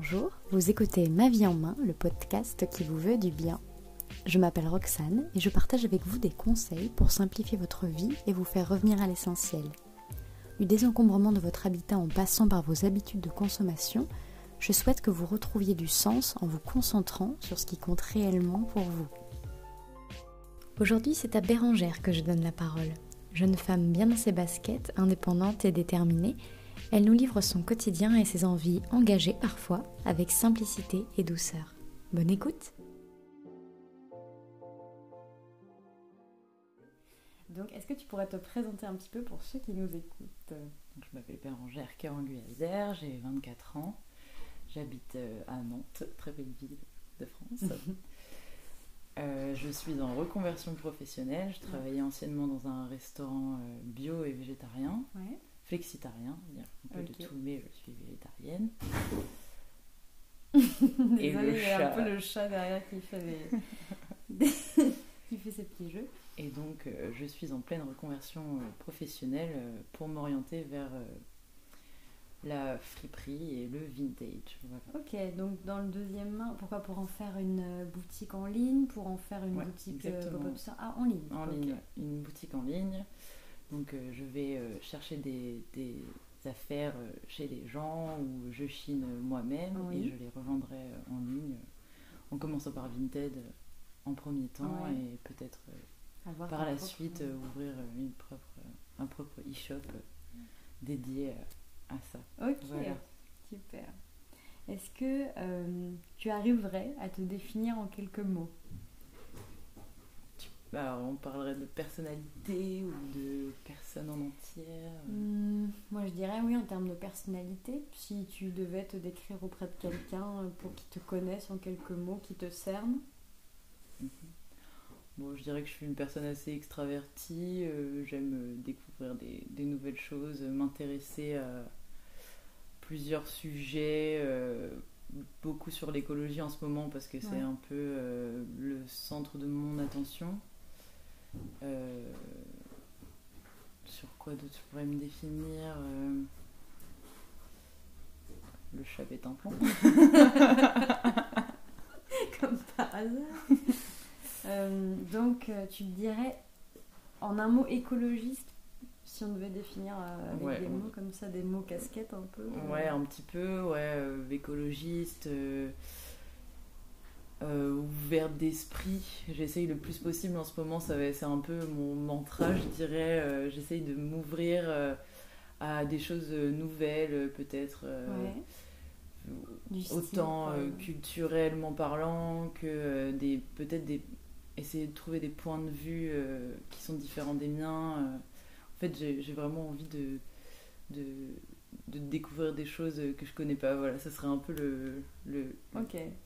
Bonjour, vous écoutez Ma vie en main, le podcast qui vous veut du bien. Je m'appelle Roxane et je partage avec vous des conseils pour simplifier votre vie et vous faire revenir à l'essentiel. Du désencombrement de votre habitat en passant par vos habitudes de consommation, je souhaite que vous retrouviez du sens en vous concentrant sur ce qui compte réellement pour vous. Aujourd'hui, c'est à Bérangère que je donne la parole. Jeune femme bien dans ses baskets, indépendante et déterminée, elle nous livre son quotidien et ses envies engagées parfois avec simplicité et douceur. Bonne écoute Donc, est-ce que tu pourrais te présenter un petit peu pour ceux qui nous écoutent? Je m'appelle Bérangère Caranguazer, j'ai 24 ans. J'habite euh, à Nantes, très belle ville de France. Euh, je suis en reconversion professionnelle. Je travaillais anciennement dans un restaurant euh, bio et végétarien. Flexitarien, un peu de tout, mais je suis végétarienne. et le il y a un peu le chat derrière qui fait, qui fait ses petits jeux. Et donc, je suis en pleine reconversion professionnelle pour m'orienter vers la friperie et le vintage. Ok, donc dans le deuxième main, pourquoi? Pour en faire une euh, boutique en ligne, pour en faire une boutique euh, ah, en ligne. En ligne, une boutique en ligne. Donc euh, je vais chercher des, affaires chez les gens ou je chine moi-même et je les revendrai en ligne en commençant par Vinted en premier temps et peut-être par la suite ouvrir une propre, un propre e-shop dédié à ça. Ok, super. Est-ce que euh, tu arriverais à te définir en quelques mots? Bah, On parlerait de personnalité ou de personne en entière hmm, Moi je dirais oui en termes de personnalité. Si tu devais te décrire auprès de quelqu'un euh, pour qu'il te connaisse en quelques mots, qui te cerne mhm. Bon, je dirais que je suis une personne assez extravertie, euh, j'aime découvrir des, des, nouvelles choses, m'intéresser à, plusieurs sujets, euh, beaucoup sur l'écologie en ce moment parce que c'est un peu euh, le centre de mon attention. Euh, sur quoi d'autre je pourrais me définir Le chat est un plan. Comme par hasard. donc tu dirais en un mot écologiste si on devait définir euh, avec des mots comme ça, des mots casquettes un peu euh. Ouais, un petit peu, ouais, euh, écologiste, ouvert d'esprit. J'essaye le plus possible en ce moment, c'est un peu mon mantra, je dirais. J'essaye de m'ouvrir à des choses nouvelles, peut-être. autant culturellement parlant que des peut-être des essayer de trouver des points de vue qui sont différents des miens en fait, j'ai vraiment envie de, de, découvrir des choses que je connais pas. Voilà, ça serait un peu le, le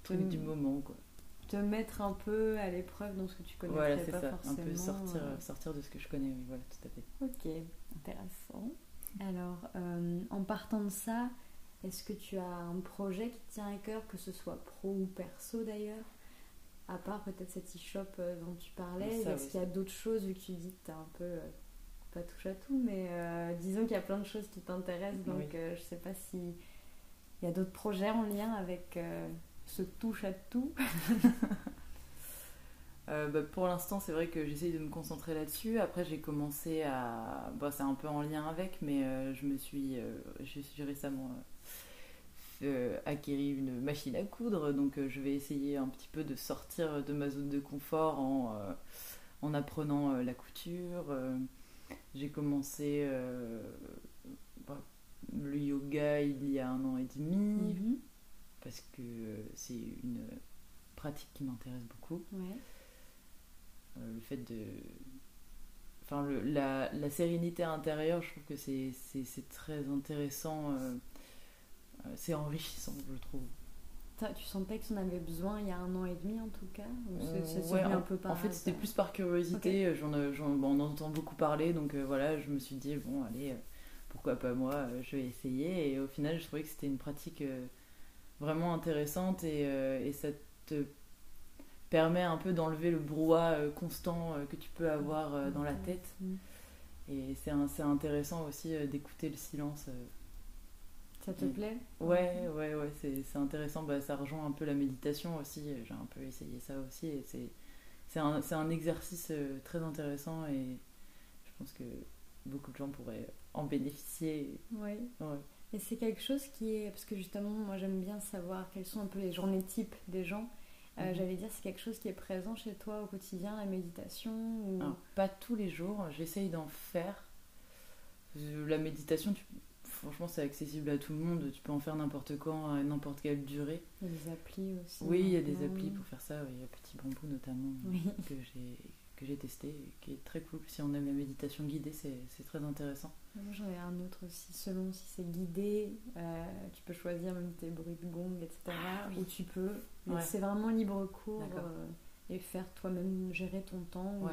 truc du moment, quoi. Te mettre un peu à l'épreuve dans ce que tu connais voilà, pas ça. Un peu sortir, euh. sortir de ce que je connais, oui, voilà, tout à fait. Ok, intéressant. Alors, euh, en partant de ça, est-ce que tu as un projet qui te tient à cœur, que ce soit pro ou perso d'ailleurs À part peut-être cet e-shop euh, dont tu parlais, est-ce qu'il y a d'autres choses vu que tu dis que tu as un peu pas touche à tout, mais euh, disons qu'il y a plein de choses qui t'intéressent, donc euh, je sais pas si il y a d'autres projets en lien avec euh, ce touche à tout. Bah, pour l'instant, c'est vrai que j'essaye de me concentrer là-dessus. Après, j'ai commencé à. Bon, c'est un peu en lien avec, mais je me suis. je suis récemment acquéri une machine à coudre, donc je vais essayer un petit peu de sortir de ma zone de confort en, en apprenant la couture. J'ai commencé euh, bah, le yoga il y a un an et demi mhm. parce que c'est une pratique qui m'intéresse beaucoup. Euh, le fait de. Enfin, le, la, la, sérénité intérieure, je trouve que c'est très intéressant. Euh, c'est enrichissant, je trouve tu sentais que tu en avais besoin il y a un an et demi en tout cas un peu En fait, c'était plus par curiosité. Euh, j'en, on en entend beaucoup parler, donc euh, voilà, je me suis dit, bon, allez, euh, pourquoi pas moi, je vais essayer. Et au final, je trouvais que c'était une pratique vraiment intéressante et, et, ça te permet un peu d'enlever le brouhaha constant que tu peux avoir dans la tête. Mm. Et c'est, c'est intéressant aussi d'écouter le silence Ça te Mm. plaît? Ouais, ouais, ouais, c'est c'est intéressant. Bah, ça rejoint un peu la méditation aussi. J'ai un peu essayé ça aussi. Et c'est c'est un, c'est un exercice euh, très intéressant et je pense que beaucoup de gens pourraient en bénéficier. Ouais. Ouais. Et c'est quelque chose qui est. Parce que justement, moi j'aime bien savoir quelles sont un peu les journées types des gens. Euh, Mhm. J'allais dire, c'est quelque chose qui est présent chez toi au quotidien, la méditation ou... Alors, pas tous les jours, j'essaye d'en faire. Euh, La méditation, tu- franchement, c'est accessible à tout le monde. Tu peux en faire n'importe quand, à n'importe quelle durée. Il y a des applis aussi. Oui, il y a des applis pour faire ça. Il y a Petit Bambou notamment Oui. que j'ai que j'ai testé, et qui est très cool. Si on aime la méditation guidée, c'est c'est très intéressant. J'en ai un autre aussi, selon si c'est guidé, euh, tu peux choisir même tes bruits de gong, etc. Ah oui. Ou tu peux Ouais. laisser vraiment libre cours euh, et faire toi-même gérer ton temps ou Ouais.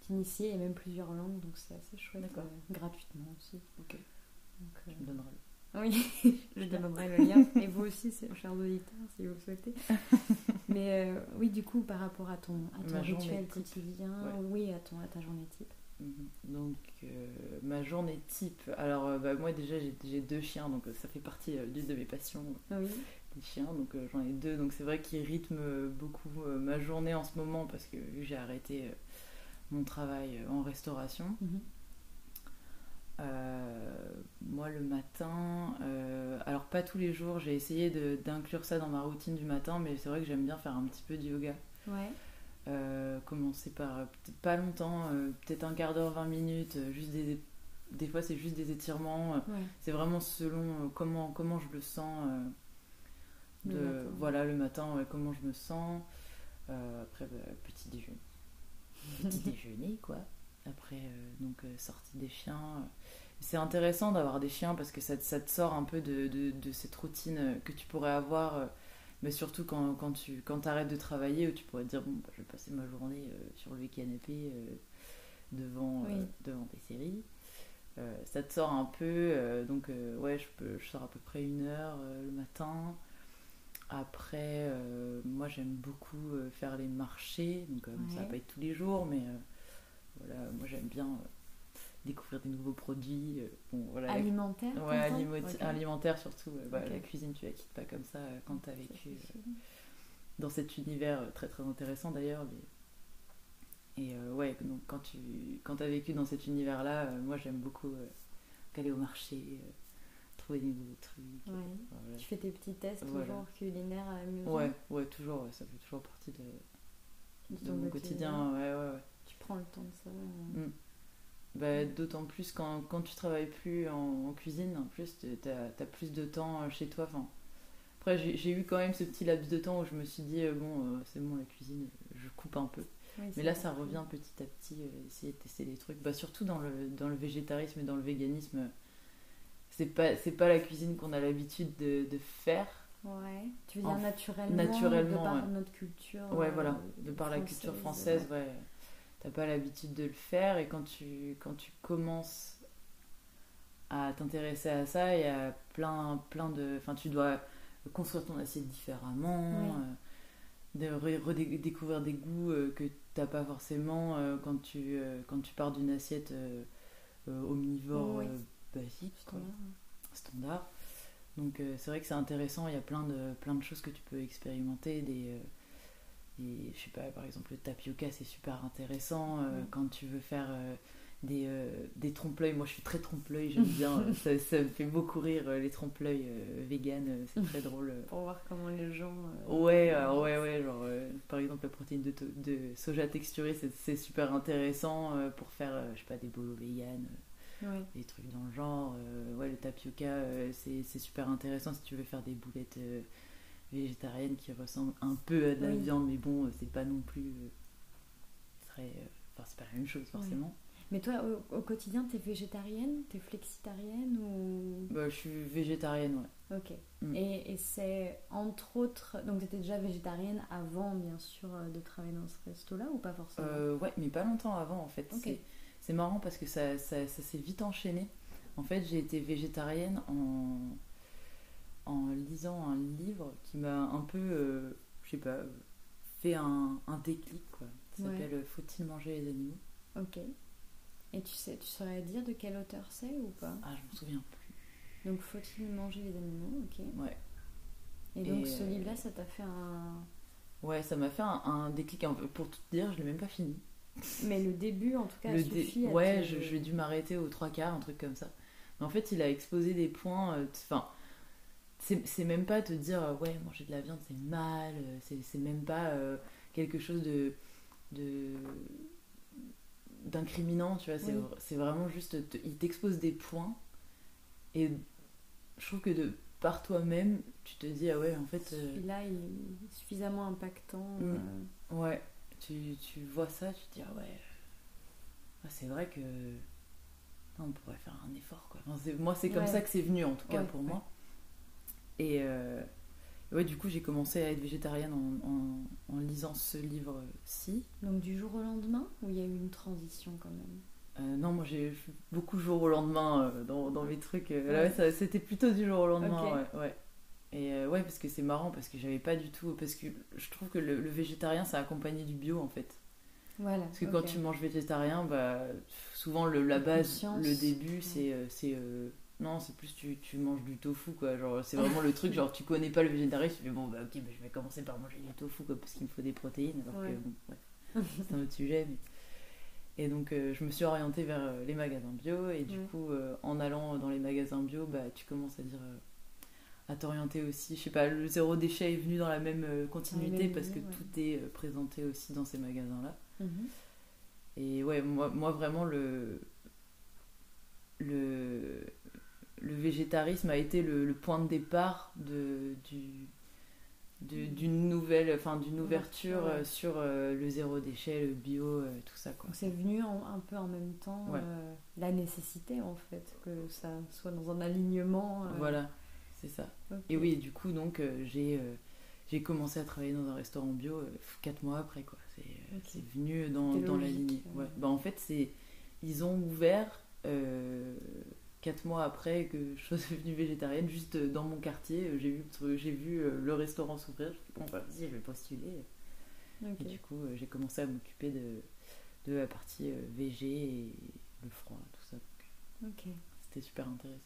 t'initier. A même plusieurs langues, donc c'est assez chouette. Euh, gratuitement aussi. Ok. Donc, euh, Tu me donneras. Oui, je donnerai le lien. Et vous aussi, chers auditeurs, si vous le souhaitez. Mais euh, oui, du coup, par rapport à ton, à ton rituel type. quotidien, Ouais. oui, à, ton, à ta journée type. Mhm. Donc, euh, ma journée type. Alors, euh, bah, moi, déjà, j'ai deux chiens, donc ça fait partie d'une de mes passions, Oui, les chiens. Donc, j'en ai deux. Donc, c'est vrai qu'ils rythment beaucoup ma journée en ce moment parce que vu que j'ai arrêté mon travail en restauration. Mhm. Moi, le matin, euh, alors pas tous les jours, j'ai essayé d'inclure ça dans ma routine du matin, mais c'est vrai que j'aime bien faire un petit peu de yoga. ouais. Euh, commencer par euh, pas longtemps, euh, peut-être un quart d'heure, 20 minutes, euh, juste des, des fois c'est juste des étirements. euh, ouais. c'est vraiment selon euh, comment, comment je le sens. euh, Le de, matin. Voilà, le matin, ouais, comment je me sens. Euh, après, bah, petit déjeuner. Petit déjeuner, quoi. Après, euh, donc, euh, sortie des chiens. C'est intéressant d'avoir des chiens parce que ça, te- ça te sort un peu de, de- de cette routine que tu pourrais avoir, euh, mais surtout quand, quand tu quand arrêtes de travailler, où tu pourrais te dire bon, bah, je vais passer ma journée euh, sur le canapé euh, devant, euh, devant des séries. Ça te sort un peu, donc ouais, je, peux, je sors à peu près une heure le matin. Après, moi j'aime beaucoup faire les marchés, donc euh, ça va Ouais. pas être tous les jours, mais voilà, moi j'aime bien euh, découvrir des nouveaux produits. euh, bon, voilà, la- Alimentaire Ouais, alimentaire surtout. ouais. Bah. La cuisine, tu la quittes pas comme ça euh, quand tu as vécu euh, dans cet univers euh, très très intéressant d'ailleurs. mais- Et euh, ouais, donc quand tu quand as vécu dans cet univers-là, euh, moi j'aime beaucoup euh, aller au marché, euh, trouver des nouveaux trucs. Ouais. euh, voilà. Tu fais tes petits tests Voilà. toujours culinaires à la maison Ouais, ouais, toujours, ouais, ça fait toujours partie de, de mon quotidien. Ouais, ouais, ouais. Tu prends le temps de ça. euh. Mm. Bah, D'autant plus quand, quand tu travailles plus en, en cuisine, en plus, tu as, plus de temps euh, chez toi. Enfin, après, j'ai eu quand même ce petit laps de temps où je me suis dit, euh, bon, euh, c'est bon, la cuisine, je coupe un peu. Oui, Mais là, ça revient petit à petit, euh, essayer de tester des trucs. Bah, surtout dans le, dans le végétarisme et dans le véganisme, c'est pas, pas la cuisine qu'on a l'habitude de, de faire. Ouais. Tu veux En- dire naturellement, naturellement, de par ouais. notre culture. Ouais, euh, voilà, de par la culture française, ouais. T'as pas l'habitude de le faire et quand tu, quand tu commences à t'intéresser à ça, il y a plein, plein de. Enfin, tu dois construire ton assiette différemment, Oui. euh, de redécouvrir des goûts euh, que t'as pas forcément euh, quand, tu, quand tu pars d'une assiette omnivore Oui. basique, quoi Standard. Donc c'est vrai que c'est intéressant, il y a plein de, plein de choses que tu peux expérimenter. Des, je sais pas, par exemple le tapioca c'est super intéressant euh, Ouais. quand tu veux faire euh, des, euh, des trompe-l'œil. Moi je suis très trompe-l'œil, j'aime bien, ça, ça me fait beaucoup rire les trompe-l'œil euh, vegan, c'est très drôle. Pour voir comment les gens. euh, Ouais, ouais, ouais, genre par exemple la protéine de, to- de soja texturée c'est c'est super intéressant pour faire, je sais pas, des bolos vegan. Ouais. des trucs dans le genre. ouais, le tapioca, c'est c'est super intéressant si tu veux faire des boulettes végétariennes qui ressemblent un peu à de la Oui. viande, mais bon, euh, c'est pas non plus euh, très. euh, Enfin, c'est pas la même chose forcément. Mais toi, au, au quotidien, t'es végétarienne T'es flexitarienne ou? Bah, je suis végétarienne, ouais. Ok. Mm. Et, et c'est entre autres. Donc, t'étais déjà végétarienne avant, bien sûr, de travailler dans ce resto-là ou pas forcément? Euh, ouais, mais pas longtemps avant en fait. Ok. C'est- C'est marrant parce que ça, ça, ça s'est vite enchaîné. En fait, j'ai été végétarienne en, en lisant un livre qui m'a un peu, euh, je sais pas, fait un, un déclic. Quoi. Ça Ouais. s'appelle Faut-il manger les animaux? Ok. Et tu sais, tu saurais dire de quel auteur c'est ou pas? Ah, je m'en souviens plus. Donc faut-il manger les animaux, ok. Ouais. Et donc ce euh, livre-là, ça t'a fait un... Ouais, ça m'a fait un, un déclic. un peu- Pour tout te dire, je l'ai même pas fini. Mais le début, en tout cas, Le dé- suffit à Ouais, te- je- j'ai dû m'arrêter aux trois quarts, un truc comme ça. Mais en fait, il a exposé des points. euh, Enfin, c'est même pas te dire, euh, ouais, manger de la viande c'est mal. euh, C'est même pas euh, quelque chose de. de d'incriminant, tu vois. C'est Oui. c'est vraiment juste. te- il t'expose des points. Et je trouve que de par toi-même, tu te dis, ah ouais, en fait. euh, Celui-là, il est suffisamment impactant. Mm. euh, Ouais, tu, tu vois ça, tu te dis, ah ouais, ah, c'est vrai que. on pourrait faire un effort, quoi. Enfin, moi, c'est comme Ouais. ça que c'est venu, en tout cas, Ouais, pour ouais. moi. Et euh, ouais, du coup, j'ai commencé à être végétarienne en, en- en lisant ce livre-ci. Donc du jour au lendemain, ou il y a eu une transition quand même? Euh, non, moi, j'ai beaucoup jour au lendemain euh, dans, dans mes trucs. euh, là, Ouais. ouais, ça- c'était plutôt du jour au lendemain, ouais. Et ouais, parce que c'est marrant, parce que j'avais pas du tout. Parce que je trouve que le, le végétarien, c'est accompagné du bio, en fait. Voilà. Parce que quand tu manges végétarien, bah, souvent le, la base, le début, c'est. Non, c'est plus tu, tu manges du tofu, quoi. Genre, c'est vraiment le truc, genre, tu connais pas le végétarien, tu fais bon, bah, ok, bah, je vais commencer par manger du tofu, quoi, parce qu'il me faut des protéines. Alors Ouais. que, bon, ouais, c'est un autre sujet. mais- Et donc, euh, je me suis orientée vers euh, les magasins bio, et du Ouais. coup, euh, en allant dans les magasins bio, bah, tu commences à dire. à t'orienter aussi, je sais pas, le zéro déchet est venu dans la même continuité parce que tout est présenté aussi dans ces magasins-là. Mhm. Et ouais, moi, moi vraiment, le, le, le végétarisme a été le, le point de départ de, du, de- d'une nouvelle, enfin d'une ouverture ouais. euh, sur euh, le zéro déchet, le bio, euh, tout ça quoi. C'est venu en- un peu en même temps Ouais. euh, la nécessité en fait que ça soit dans un alignement. Voilà, c'est ça. Et oui, du coup, donc j'ai j'ai commencé à travailler dans un restaurant bio 4 mois après quoi. C'est venu dans, dans la lignée. Ouais. Bah, en fait, c'est ils ont ouvert 4 mois après que je sois devenue végétarienne, juste euh, dans mon quartier. euh, J'ai vu, j'ai vu euh, le restaurant s'ouvrir. Je me suis dit, bon, vas-y, je vais postuler. Et du coup, j'ai commencé à m'occuper de, de la partie VG et le froid, tout ça. Donc, Ok. C'était super intéressant.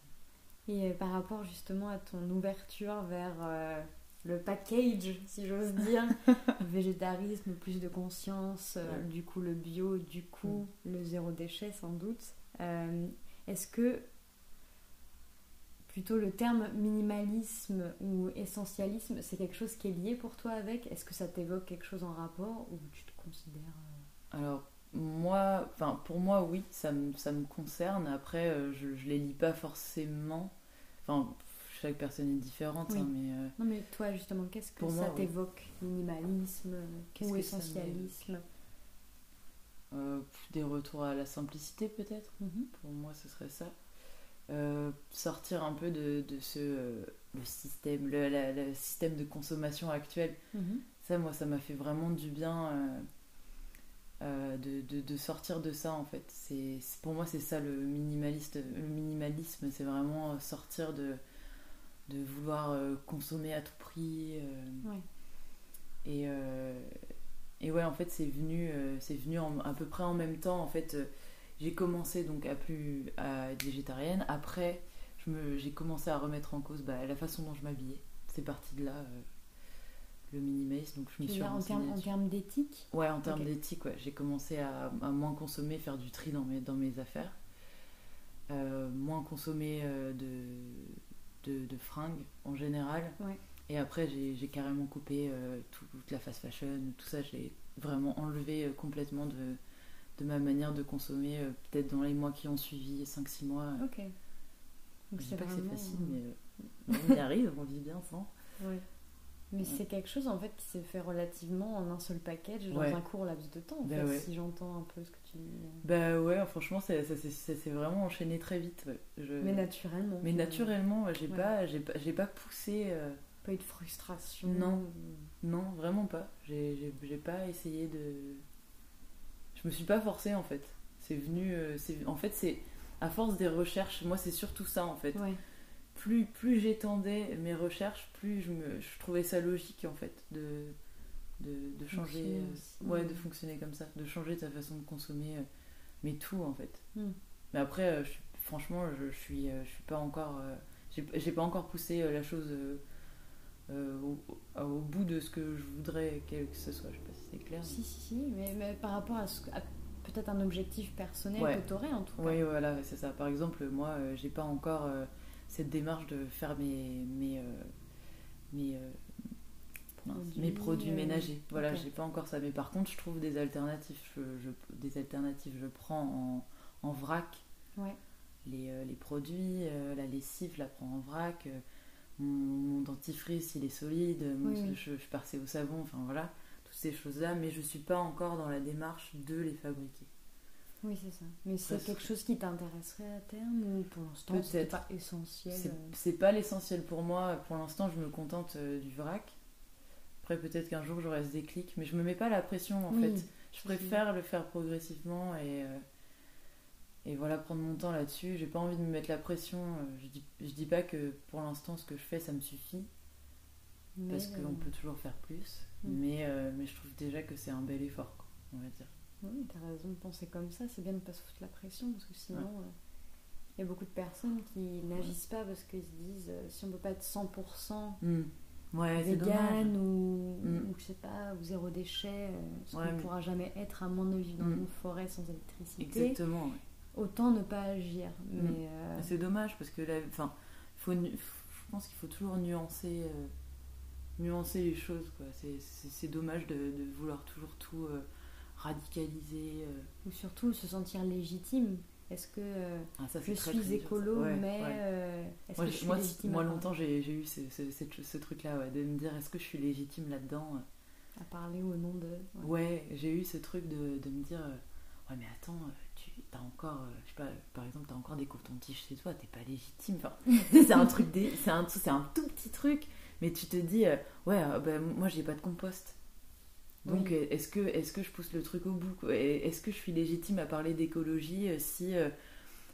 Et par rapport justement à ton ouverture vers euh, le package, si j'ose dire, végétarisme, plus de conscience, euh, du coup le bio, du coup le zéro déchet sans doute. Euh, Est-ce que plutôt le terme minimalisme ou essentialisme, c'est quelque chose qui est lié pour toi avec? Est-ce que ça t'évoque quelque chose en rapport ou tu te considères euh, Alors, moi, enfin, pour moi, oui, ça me, ça me concerne. Après, euh, je, je les lis pas forcément. Enfin, chaque personne est différente, Oui. hein, mais euh, Non mais toi justement, qu'est-ce que Pour ça oui. t'évoque? Minimalisme Qu'est-ce ou que essentialisme? Euh, des retours à la simplicité, peut-être. Mhm. Pour moi, ce serait ça. Euh, sortir un peu de, de ce euh, le système, le, la- le système de consommation actuel. Mhm. Ça, moi, ça m'a fait vraiment du bien euh, de, de- de sortir de ça, en fait. C'est, pour moi, c'est ça le minimaliste. Le minimalisme, c'est vraiment sortir de, de vouloir consommer à tout prix. Ouais. et, et ouais, en fait, c'est venu, c'est venu en- à peu près en même temps. En fait, j'ai commencé donc à plus à être végétarienne. Après, j'ai commencé à remettre en cause bah, la façon dont je m'habillais. C'est parti de là, euh, le minimalisme. Donc je me suis dire en termes d'éthique? Ouais, en termes d'éthique, ouais. J'ai commencé à, à moins consommer, faire du tri dans mes, dans mes affaires. Euh, moins consommer euh, de, de, de fringues en général. Ouais. Et après, j'ai carrément coupé tout- toute la fast fashion, tout ça. J'ai vraiment enlevé complètement de, de ma manière de consommer, euh, peut-être dans les mois qui ont suivi, 5-6 mois. Ok. Donc je dis pas que c'est facile, euh, mais euh, on y arrive, on vit bien sans. ouais. Mais Ouais. c'est quelque chose en fait qui s'est fait relativement en un seul package dans Ouais. un court laps de temps. En Bah fait, si j'entends un peu ce que tu dis. Bah ouais, franchement, ça, ça, s'est- ça s'est vraiment enchaîné très vite. Je- Mais naturellement. Mais naturellement, j'ai pas, j'ai pas, j'ai pas poussé. euh, Pas eu de frustration. Non. non, vraiment pas. J'ai pas essayé de. Je me suis pas forcée en fait. C'est venu, euh, c'est, en fait, c'est à force des recherches. Moi, c'est surtout ça en fait. Ouais. Plus, plus j'étendais mes recherches, plus je me, je trouvais ça logique en fait de, de, de changer. Euh, ouais, de fonctionner comme ça, de changer ta façon de consommer, euh, mais tout en fait. Hmm. Mais après, euh, je franchement, je, je suis, je suis pas encore. j'ai pas encore poussé la chose au, au, bout de ce que je voudrais que ce soit. Je sais pas si c'est clair. Si, si, si, mais, par rapport à, peut-être un objectif personnel que tu aurais en tout cas. Oui, voilà, c'est ça. Par exemple, moi, j'ai pas encore cette démarche de faire mes, mes, mes mes produits euh, ménagers. Voilà, j'ai pas encore ça. Mais par contre, je trouve des alternatives. Je, des alternatives. Je prends en, en vrac les, euh, les, produits. Euh, la lessive, je la prends en vrac. Mon, dentifrice, il est solide. je, je suis au savon. Enfin voilà, toutes ces choses-là. Mais je suis pas encore dans la démarche de les fabriquer. Oui, c'est ça. Mais c'est quelque chose qui t'intéresserait à terme ou pour l'instant c'est pas essentiel C'est pas l'essentiel pour moi. Pour l'instant, je me contente du vrac. Après, peut-être qu'un jour j'aurai ce déclic, mais je me mets pas la pression en fait. Je préfère le faire progressivement et, euh, et voilà, prendre mon temps là-dessus. J'ai pas envie de me mettre la pression. Euh, je dis, je dis pas que pour l'instant ce que je fais ça me suffit, parce qu'on euh, peut toujours faire plus, mm. mais, mais je trouve déjà que c'est un bel effort, on va dire. Oui, t'as raison de penser comme ça, c'est bien de pas se foutre la pression, parce que sinon. Il y a beaucoup de personnes qui n'agissent pas parce qu'ils se disent si on peut pas être 100% ouais, vegan ou, mm. ou, je sais pas, ou zéro déchet, euh, ce qu'on ne pourra jamais être à moins de vivre dans mm. une forêt sans électricité. Exactement. Autant ne pas agir. Mm. Mais euh, C'est dommage parce que là, enfin, faut, je pense qu'il faut toujours nuancer, euh, nuancer les choses. C'est dommage de, de, vouloir toujours tout radicaliser. Ou surtout se sentir légitime est-ce que euh, ah, je suis écolo, mais euh, est-ce que je suis moi, légitime Moi, longtemps, j'ai eu ce, ce, truc-là, de me dire est-ce que je suis légitime là-dedans euh? À parler au nom de. Ouais, j'ai eu ce truc de, de, me dire ouais, mais attends, tu as encore, je sais pas, par exemple, tu as encore des cotons-tiges chez toi, t'es pas légitime. Enfin, c'est un truc, c'est un, un tout petit truc, mais tu te dis ouais, bah, moi, j'ai pas de compost. Donc, est-ce que, est que je pousse le truc au bout Est-ce que je suis légitime à parler d'écologie euh, si, euh,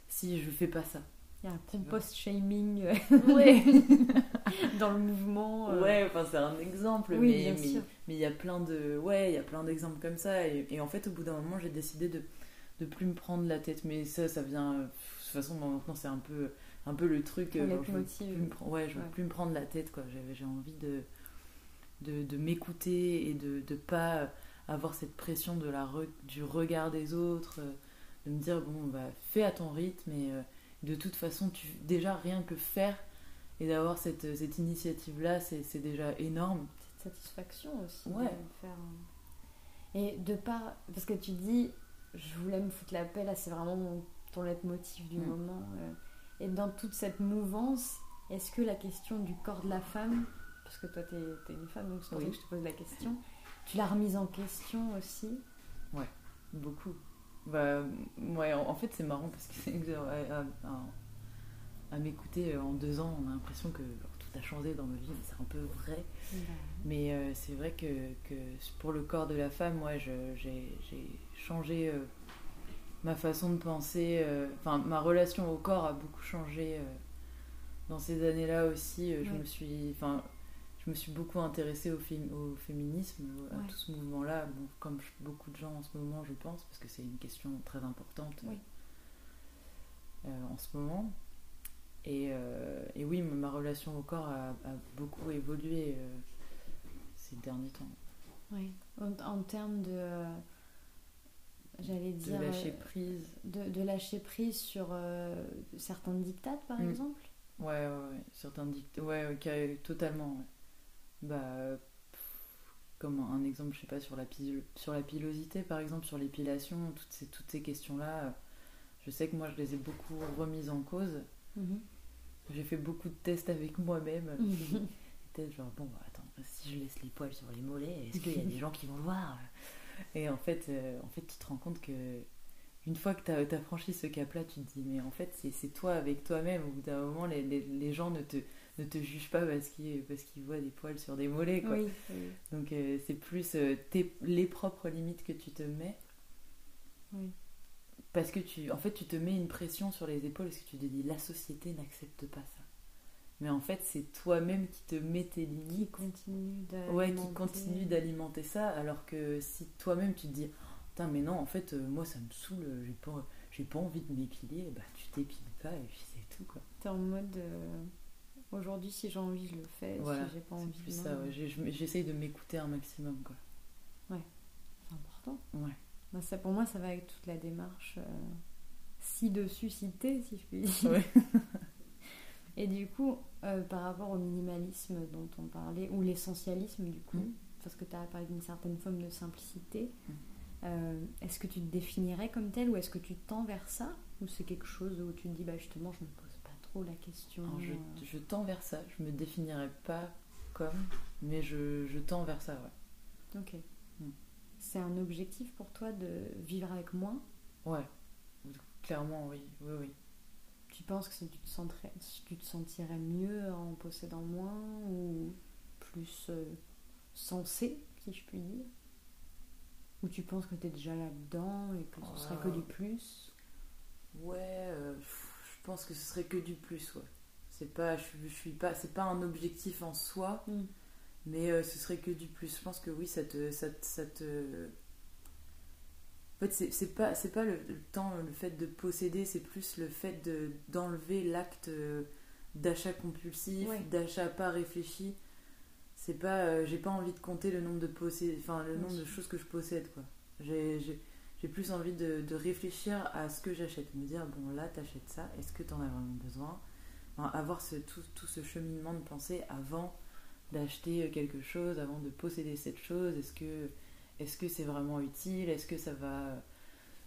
si je fais pas ça? Il y a un compost shaming euh, dans le mouvement. Ouais, enfin, c'est un exemple. mais, mais, il y a plein de, ouais, il y a plein d'exemples comme ça. Et, en fait, au bout d'un moment, j'ai décidé de ne plus me prendre la tête. Mais ça, ça vient. De toute façon, maintenant, c'est un peu, un peu le truc. je veux ouais, je veux plus me prendre la tête. quoi. J'ai envie de de, m'écouter et de ne pas avoir cette pression de la du regard des autres, euh, de me dire bon bah fais à ton rythme et euh, de toute façon tu déjà rien que faire et d'avoir cette, cette initiative là c'est déjà énorme. Cette satisfaction aussi ouais. faire. Et de pas parce que tu dis je voulais me foutre la paix là c'est vraiment mon, ton leitmotiv du mm. moment euh, et dans toute cette mouvance est-ce que la question du corps de la femme parce que toi, tu es, une femme, donc c'est pour ça que je te pose la question. Tu l'as remise en question aussi? Ouais, beaucoup. Bah, ouais, en, fait, c'est marrant parce que à, à, m'écouter euh, en deux ans, on a l'impression que a changé dans ma vie, c'est un peu vrai. Bah mais euh, c'est vrai que, que, pour le corps de la femme, moi, j'ai changé euh, ma façon de penser. Enfin, ma relation au corps a beaucoup changé dans ces années-là aussi. Je me suis. Je me suis beaucoup intéressée au, au féminisme, à tout ce mouvement-là, comme beaucoup de gens en ce moment, je pense, parce que c'est une question très importante euh, en ce moment. Et, euh, et, oui, ma relation au corps a, beaucoup évolué euh, ces derniers temps. Oui, en, termes de. J'allais dire. De lâcher prise. De, lâcher prise sur certains dictates, par mm. exemple? Ouais, ouais, ouais, certains dictats. Ouais, totalement bah, comme un exemple, je sais pas, sur la, sur la pilosité par exemple, sur l'épilation, toutes ces, toutes ces questions-là, je sais que moi je les ai beaucoup remises en cause. Mhm. J'ai fait beaucoup de tests avec moi-même. Peut-être genre, bon, bah, attends, si je laisse les poils sur les mollets, est-ce qu'il y a des gens qui vont le voir? Et en fait, euh, en fait, tu te rends compte que une fois que tu as, franchi ce cap-là, tu te dis, mais en fait, c'est toi avec toi-même. Au bout d'un moment, les, les, les gens ne te ne te juge pas parce qu'il parce qu'il voit des poils sur des mollets quoi. Donc euh, c'est plus euh, tes, les propres limites que tu te mets. Parce que tu en fait tu te mets une pression sur les épaules parce que tu te dis la société n'accepte pas ça. Mais en fait, c'est toi-même qui te mets tes limites. Qui continue d'alimenter. Ouais, qui continue d'alimenter ça. Alors que si toi-même tu te dis, putain, mais non, en fait, euh, moi ça me saoule, j'ai pas, j'ai pas envie de m'épiler, bah tu t'épiles pas et puis c'est tout quoi. T'es en mode Aujourd'hui, si j'ai envie, je le fais. Voilà, si j'ai pas c'est envie, plus non. ça, ouais. J'essaye de m'écouter un maximum, quoi. C'est important. Ouais. Bah, ça, pour moi, ça va avec toute la démarche euh, ci-dessus, cité, si je puis dire. Ouais. Et du coup, euh, par rapport au minimalisme dont on parlait, ou l'essentialisme, du coup, Mm. parce que tu as parlé d'une certaine forme de simplicité, Mm. euh, est-ce que tu te définirais comme tel ou est-ce que tu tends vers ça Ou c'est quelque chose où tu te dis, bah, justement, je me pose pas trop la question Alors, je, euh, je tends vers ça. Je me définirais pas comme, mais je, je tends vers ça, ouais. Ok. Mm. C'est un objectif pour toi de vivre avec moins? Ouais. Clairement, oui. Oui, oui. Tu penses que tu te, sentirais, tu te sentirais mieux en possédant moins ou plus euh, sensé, si je puis dire? Ou tu penses que tu es déjà là-dedans et que ce serait que Ah. du plus? Ouais, euh, je pense que ce serait que du plus, ouais. C'est pas, je, je suis pas, c'est pas un objectif en soi, Mm. Mais euh, ce serait que du plus. Je pense que oui, ça te, ça, te- ça te- En fait, c'est- pas, c'est pas le, le temps, le fait de posséder, c'est plus le fait de d'enlever l'acte euh, d'achat compulsif, d'achat pas réfléchi. C'est pas, euh, j'ai pas envie de compter le nombre de possé- enfin le nombre de choses que je possède, quoi. J'ai, j'ai- j'ai plus envie de, de réfléchir à ce que j'achète, me dire bon là t'achètes ça, est-ce que t'en as vraiment besoin? Enfin, Avoir ce, tout, tout ce cheminement de pensée avant d'acheter quelque chose, avant de posséder cette chose, est-ce que est-ce que c'est vraiment utile? Est-ce que ça va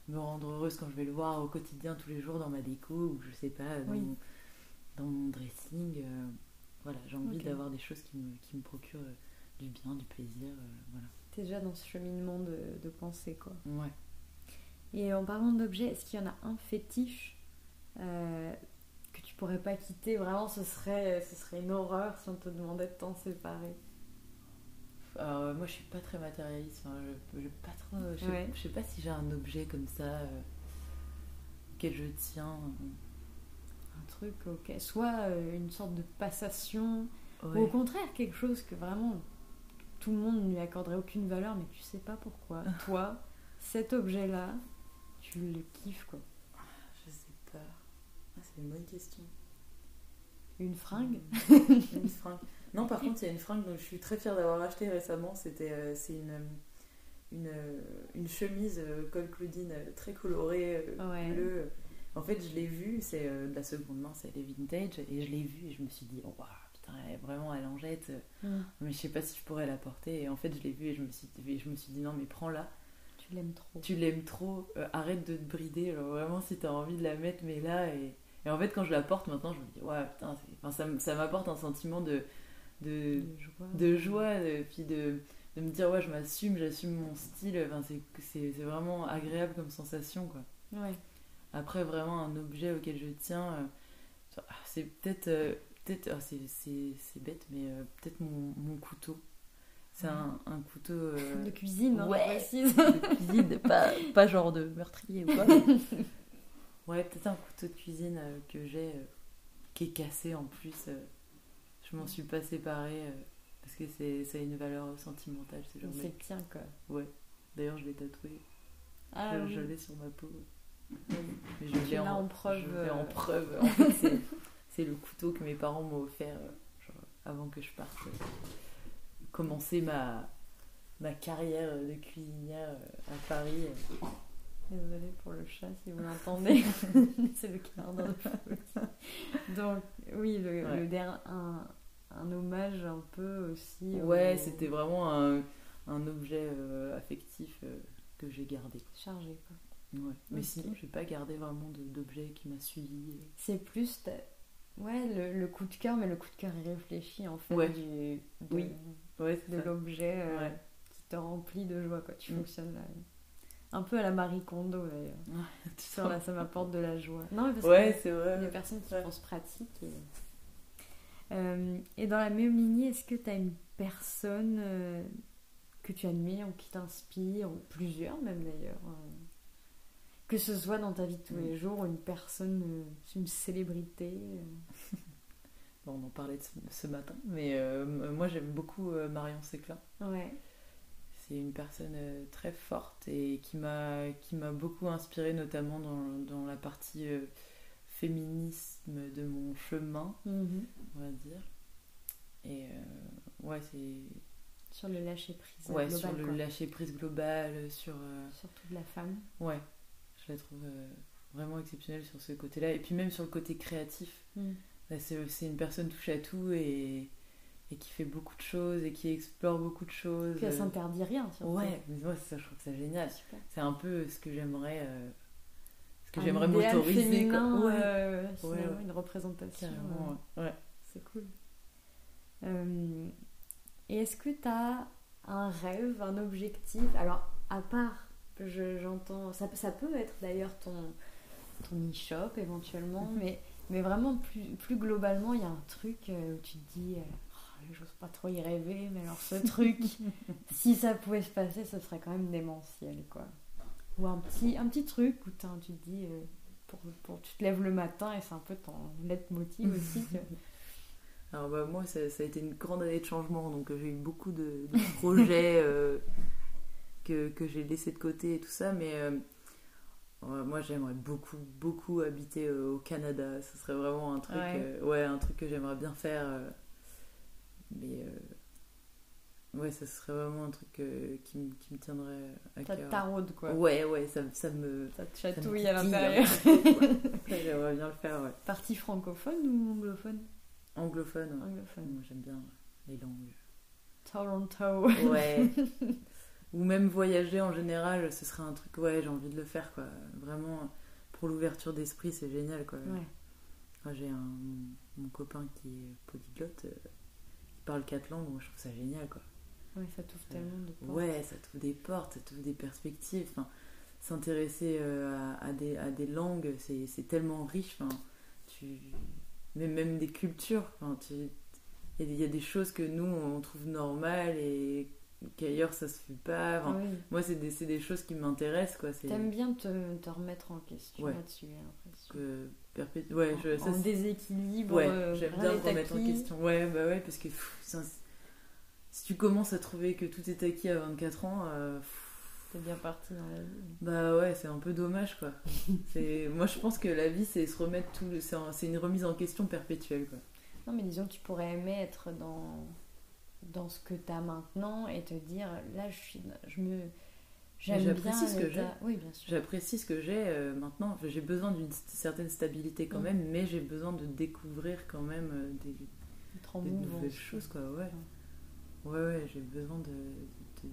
me rendre heureuse quand je vais le voir au quotidien tous les jours dans ma déco ou je sais pas dans, Oui. mon, dans mon dressing euh, Voilà, j'ai envie d'avoir des choses qui me, qui me procurent euh, du bien, du plaisir, euh, voilà. Tu es déjà dans ce cheminement de, de pensée, quoi. Ouais. Et en parlant d'objets, est-ce qu'il y en a un fétiche euh, tu pourrais pas quitter Vraiment, ce serait, ce serait une horreur si on te demandait de t'en séparer. Alors, euh, moi, je suis pas très matérialiste. enfin, je, je, pas trop, je, sais- Ouais. je sais pas si j'ai un objet comme ça euh, auquel je tiens. Un truc, ok. Soit euh, une sorte de passation, euh. ou au contraire, quelque chose que vraiment tout le monde ne lui accorderait aucune valeur, mais tu sais pas pourquoi. Toi, cet objet-là, tu le kiffes, quoi. Je sais pas. Ah, c'est une bonne question. Une fringue une fringue. Non, par contre, il y a une fringue dont je suis très fière d'avoir acheté récemment. C'était, euh, c'est une, une, une chemise euh, col Claudine euh, très colorée, euh, Ouais. bleue. En fait, je l'ai vue, c'est de la seconde main, c'est les vintage, et je l'ai vue et je me suis dit, oh, waouh, putain, elle est vraiment à l'angette, Mm. mais je sais pas si je pourrais la porter. Et en fait, je l'ai vue et je me suis, et je me suis dit, non, mais prends-la. Tu l'aimes trop. tu l'aimes trop, arrête de te brider. Alors vraiment, si t'as envie de la mettre, mais là. Et, et en fait, quand je la porte maintenant, je me dis, ouais, putain, enfin, ça, m'apporte un sentiment de, de, De joie. de puis de, de me dire, ouais, je m'assume, j'assume mon style. Enfin, c'est, vraiment agréable comme sensation, quoi. Ouais. Après, vraiment, un objet auquel je tiens, euh, ah, c'est peut-être. euh, peut-être ah, c'est, bête, mais euh, peut-être mon, mon couteau. C'est un, un couteau. De cuisine, hein, Ouais. de cuisine, pas, pas genre de meurtrier ou quoi. ouais, peut-être un couteau de cuisine euh, que j'ai euh, qui est cassé en plus. euh, je m'en suis pas séparée parce que c'est, ça a une valeur sentimentale. C'est genre, C'est tien, quoi. Ouais, d'ailleurs, je l'ai tatoué. Ah, je, oui. je l'ai sur ma peau. Oui. Mais je l'ai l'as en preuve, Je en preuve. En fait, c'est, c'est le couteau que mes parents m'ont offert genre, avant que je parte. commencer ma, ma carrière de cuisinière à Paris. Désolée pour le chat si vous l'entendez. c'est le canard de faute. Donc, oui, le, Ouais. le der- un, un hommage un peu aussi. au- Ouais, c'était vraiment un, un objet euh, affectif euh, que j'ai gardé. chargé. Quoi. Ouais. Mais Ok. sinon, j'ai pas gardé vraiment d'objet qui m'a suivi. C'est plus ouais, le, le coup de cœur, mais le coup de cœur irréfléchi en fait Ouais. du, de, Oui, Ouais, de l'objet euh, qui te remplit de joie. Quoi. Tu Mm. fonctionnes là. Un peu à la Marie Kondo d'ailleurs. Tu Sur là, ça m'apporte de la joie. Non, mais parce Ouais, que c'est Il y vrai. a personne qui Ouais. pense pratique. Et... Euh, et dans la même lignée, est-ce que tu as une personne euh, que tu admires ou qui t'inspire, ou plusieurs même d'ailleurs euh, Que ce soit dans ta vie de tous les jours, ou une personne, euh, une célébrité euh. Bon, on en parlait de ce, ce matin, mais euh, moi j'aime beaucoup euh, Marion Séclin. Ouais. C'est une personne euh, très forte et qui m'a qui m'a beaucoup inspirée, notamment dans, dans la partie euh, féminisme de mon chemin, Mhm. on va dire. Et euh, ouais, c'est. Sur le lâcher prise Ouais, global, sur le quoi. lâcher prise global, sur. euh, Surtout de la femme. ouais, je la trouve vraiment exceptionnelle sur ce côté-là. Et puis même sur le côté créatif. C'est c'est une personne touche à tout et, et qui fait beaucoup de choses et qui explore beaucoup de choses. Puis elle Euh, s'interdit rien, surtout. Ouais, mais moi, ça, je trouve ça génial. C'est un peu ce que j'aimerais. euh, ce que j'aimerais m'autoriser. Ouais, euh, Ouais, finalement, ouais. une représentation. euh, ouais. C'est cool. Euh, et est-ce que tu as un rêve, un objectif? Alors, à part, je- j'entends, ça, ça peut être d'ailleurs ton, ton e-shop éventuellement, Mhm. mais, mais vraiment plus, plus globalement, il y a un truc euh, où tu te dis, euh, j'ose pas trop y rêver, mais alors ce truc, si ça pouvait se passer, ce serait quand même démentiel, quoi. Ou un petit, un petit truc où tu te dis, euh, pour, pour, tu te lèves le matin et c'est un peu ton leitmotiv aussi. que- Alors bah, moi, ça, ça a été une grande année de changement, donc euh, j'ai eu beaucoup de, de projets euh, que, que j'ai laissés de côté et tout ça, mais euh, moi j'aimerais beaucoup, beaucoup habiter au Canada. Ce serait vraiment un truc, Ouais. euh, ouais, un truc que j'aimerais bien faire. Mais euh, ouais, ça serait vraiment un truc euh, qui, me- qui me tiendrait à Ça cœur. taraude, quoi. Ouais, ouais, ça, ça me. Ça te ça me chatouille à l'intérieur. J'aimerais bien le faire, ouais. Partie francophone ou anglophone? Anglophone, ouais. Anglophone. Moi j'aime bien les langues. Toronto. Ouais. Ou même voyager en général, ce serait un truc, ouais, j'ai envie de le faire, quoi. Vraiment, pour l'ouverture d'esprit, c'est génial, quoi. Ouais. J'ai un, mon copain qui est polyglotte, euh, parle quatre langues, moi je trouve ça génial, quoi. Ouais, ça t'ouvre tellement de portes. Ouais, ça t'ouvre des portes, ça t'ouvre des perspectives. Enfin, s'intéresser euh, à, à des, à des langues, c'est tellement riche. Enfin, tu, même, même des cultures. Enfin, tu, il y, a des- il y a des choses que nous, on trouve normales et qu'ailleurs, ça se fait pas. Enfin, Oui. Moi, c'est des, des choses qui m'intéressent, quoi. T'aimes bien te, te remettre en question Ouais. là-dessus, j'ai l'impression. que perpé- Ouais, je, ça, en déséquilibre. Ouais, euh, j'aime bien me remettre en question. Ouais, bah ouais, parce que pff, ça- si tu commences à trouver que tout est acquis à 24 ans, euh, T'es bien parti dans la vie. bah ouais, c'est un peu dommage quoi. moi je pense que la vie c'est se remettre tout, le- c'est une remise en question perpétuelle quoi. Non, mais disons que tu pourrais aimer être dans, dans ce que t'as maintenant et te dire là, je, suis, je me. J'aime bien. j'apprécie ce que l'état- Oui, bien sûr. J'apprécie ce que j'ai euh, maintenant. Enfin, j'ai besoin d'une certaine stabilité quand Mm. même, mais j'ai besoin de découvrir quand même euh, des, nouvelles choses quoi. Ouais, ouais, ouais, j'ai besoin de, de-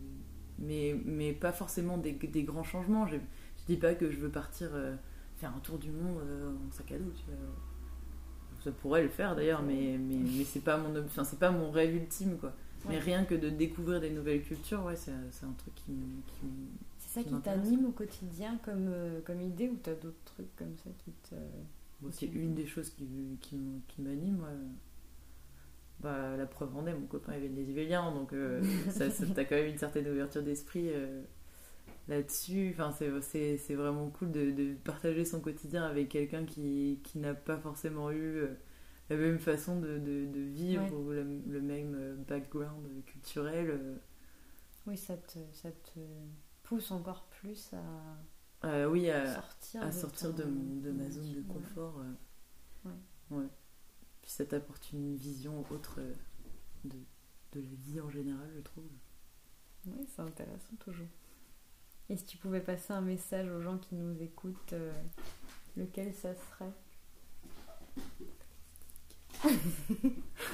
mais mais pas forcément des, des grands changements. J'ai- Je dis pas que je veux partir euh, faire un tour du monde en sac à dos. Tu vois. Ça pourrait le faire d'ailleurs, mais mais, mais c'est pas mon enfin, c'est pas mon rêve ultime quoi. Mais rien que de découvrir des nouvelles cultures, ouais, c'est c'est un truc qui me, qui C'est ça qui t'anime au quotidien comme, euh, comme idée ou t'as d'autres trucs comme ça qui te. Bon, Ok. c'est une des choses qui, qui, qui m'anime. ouais. Bah, la preuve en est, mon copain il vient des donc euh, ça, ça- t'as quand même une certaine ouverture d'esprit euh, là-dessus. Enfin, c'est, c'est, c'est vraiment cool de, de partager son quotidien avec quelqu'un qui, qui n'a pas forcément eu euh, la même façon de, de, de vivre Ouais. ou le, le même euh, background culturel. euh. Oui, ça te, ça te pousse encore plus à Euh, oui, à, sortir, à de, sortir de, ton- ma zone de confort. Ouais. Ouais. Puis ça t'apporte une vision autre de, de la vie en général, je trouve. Oui, c'est intéressant toujours. Et si tu pouvais passer un message aux gens qui nous écoutent, euh, lequel ça serait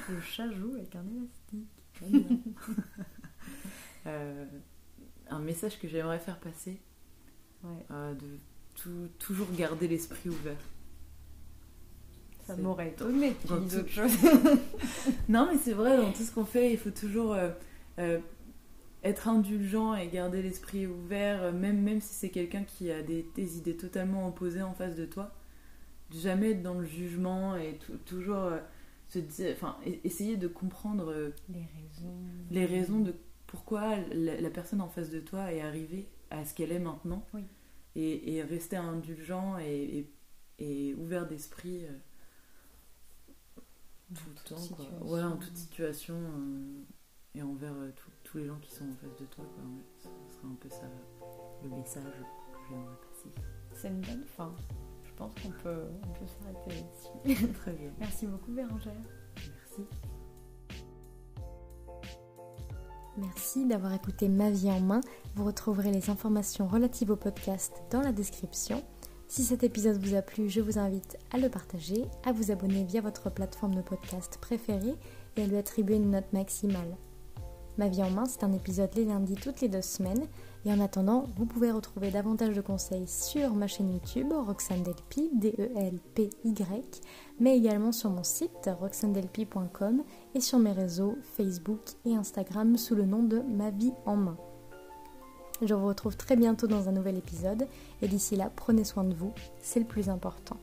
Le chat joue avec un élastique. Euh, un message que j'aimerais faire passer, Ouais, euh, de tout- toujours garder l'esprit ouvert. ça m'aurait étonné que tu dans dises tout- autre chose. Non, mais c'est vrai, dans tout ce qu'on fait, il faut toujours être indulgent et garder l'esprit ouvert, euh, même, même si c'est quelqu'un qui a des, des idées totalement opposées en face de toi. Jamais être dans le jugement et tou- toujours euh, se dire, enfin, essayer de comprendre euh, Les raisons. les raisons de pourquoi la, la personne en face de toi est arrivée à ce qu'elle est maintenant. Oui. Et, et rester indulgent et, et- et ouvert d'esprit tout le temps. Quoi. en toute situation euh, et envers euh, tout- tous les gens qui sont en face de toi. Quoi. Ça serait un peu ça le message que j'aimerais passer. C'est une bonne fin, je pense qu'on peut, on peut s'arrêter ici. Très bien. Merci beaucoup Bérangère. Merci. Merci d'avoir écouté Ma vie en main. Vous retrouverez les informations relatives au podcast dans la description. Si cet épisode vous a plu, je vous invite à le partager, à vous abonner via votre plateforme de podcast préférée et à lui attribuer une note maximale. Ma vie en main, c'est un épisode les lundis toutes les deux semaines. Et en attendant, vous pouvez retrouver davantage de conseils sur ma chaîne YouTube, Roxane Delpy, D-E-L-P-Y, mais également sur mon site, roxandelpy.com, et sur mes réseaux Facebook et Instagram sous le nom de Ma vie en main. Je vous retrouve très bientôt dans un nouvel épisode, et d'ici là, prenez soin de vous, c'est le plus important.